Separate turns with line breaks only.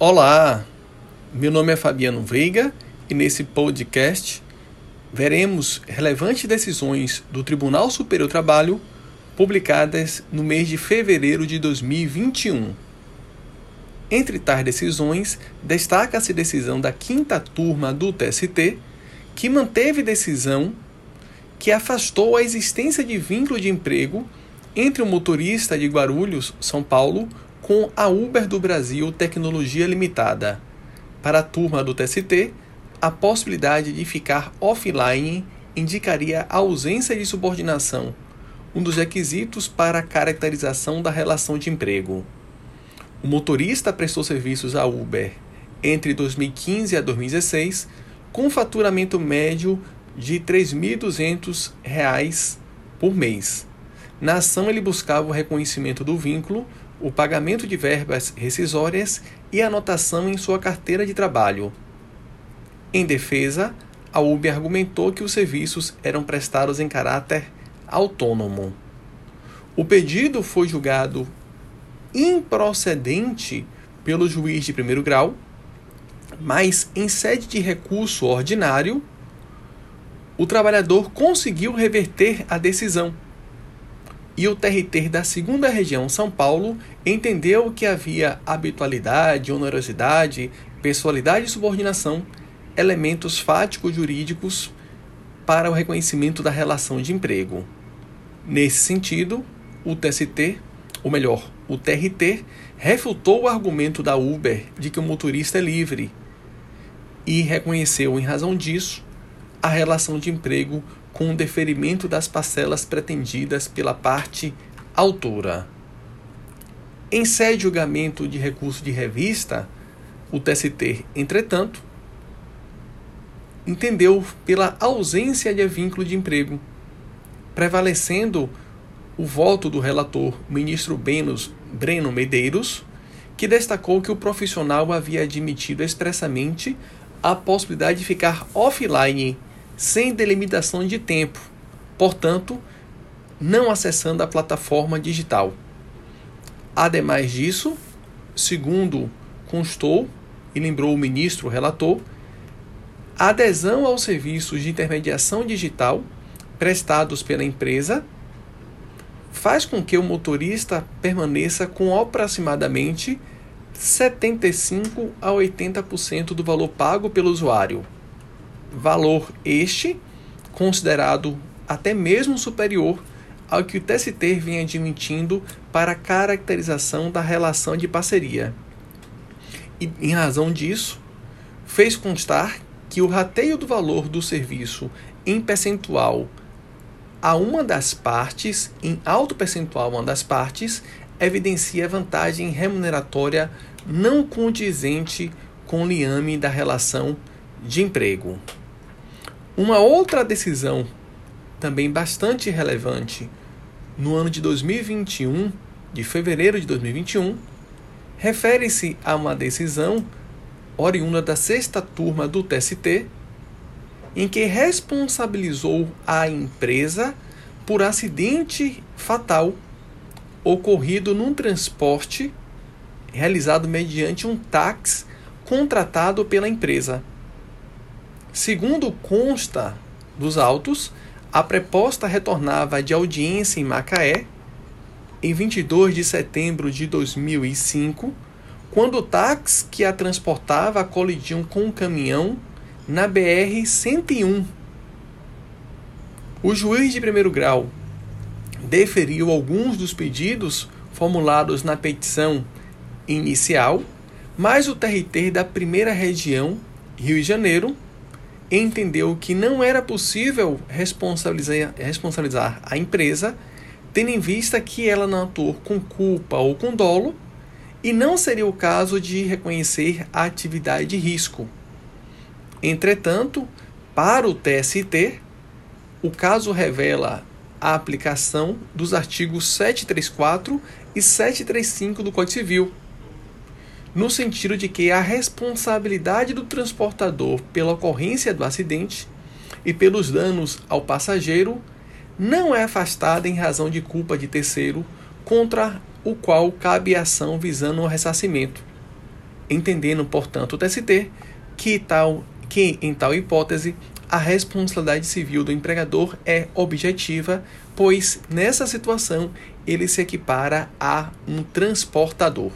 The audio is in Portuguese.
Olá, meu nome é Fabiano Veiga e nesse podcast veremos relevantes decisões do Tribunal Superior do Trabalho publicadas no mês de fevereiro de 2021. Entre tais decisões, destaca-se decisão da quinta turma do TST, que manteve decisão que afastou a existência de vínculo de emprego entre o motorista de Guarulhos, São Paulo, com a Uber do Brasil Tecnologia Limitada. Para a turma do TST, a possibilidade de ficar offline indicaria a ausência de subordinação, um dos requisitos para a caracterização da relação de emprego. O motorista prestou serviços à Uber entre 2015 e 2016, com faturamento médio de R$ 3.200 por mês. Na ação, ele buscava o reconhecimento do vínculo o pagamento de verbas rescisórias e anotação em sua carteira de trabalho. Em defesa, a UB argumentou que os serviços eram prestados em caráter autônomo. O pedido foi julgado improcedente pelo juiz de primeiro grau, mas em sede de recurso ordinário, o trabalhador conseguiu reverter a decisão e o TRT da segunda região São Paulo entendeu que havia habitualidade, onerosidade, pessoalidade e subordinação, elementos fáticos jurídicos para o reconhecimento da relação de emprego. Nesse sentido, o TST, ou melhor, o TRT, refutou o argumento da Uber de que o motorista é livre e reconheceu, em razão disso, a relação de emprego com o deferimento das parcelas pretendidas pela parte autora. Em sede de julgamento de recurso de revista, o TST, entretanto, entendeu pela ausência de vínculo de emprego, prevalecendo o voto do relator, ministro Benos Breno Medeiros, que destacou que o profissional havia admitido expressamente a possibilidade de ficar offline sem delimitação de tempo, portanto, não acessando a plataforma digital. Ademais disso, segundo constou e lembrou o ministro relator, a adesão aos serviços de intermediação digital prestados pela empresa faz com que o motorista permaneça com aproximadamente 75 a 80% do valor pago pelo usuário valor este considerado até mesmo superior ao que o TST vinha admitindo para a caracterização da relação de parceria. E, em razão disso, fez constar que o rateio do valor do serviço em percentual a uma das partes, em alto percentual a uma das partes, evidencia vantagem remuneratória não condizente com o liame da relação de emprego. Uma outra decisão, também bastante relevante, no ano de 2021, de fevereiro de 2021, refere-se a uma decisão oriunda da sexta turma do TST, em que responsabilizou a empresa por acidente fatal ocorrido num transporte realizado mediante um táxi contratado pela empresa. Segundo consta dos autos, a preposta retornava de audiência em Macaé em 22 de setembro de 2005, quando o táxi que a transportava colidiu com um caminhão na BR-101. O juiz de primeiro grau deferiu alguns dos pedidos formulados na petição inicial, mas o TRT da primeira região, Rio de Janeiro, entendeu que não era possível responsabilizar, responsabilizar a empresa, tendo em vista que ela não atuou com culpa ou com dolo, e não seria o caso de reconhecer a atividade de risco. Entretanto, para o TST, o caso revela a aplicação dos artigos 734 e 735 do Código Civil no sentido de que a responsabilidade do transportador pela ocorrência do acidente e pelos danos ao passageiro não é afastada em razão de culpa de terceiro contra o qual cabe ação visando o ressarcimento. entendendo, portanto, o TST que, tal, que em tal hipótese a responsabilidade civil do empregador é objetiva, pois nessa situação ele se equipara a um transportador.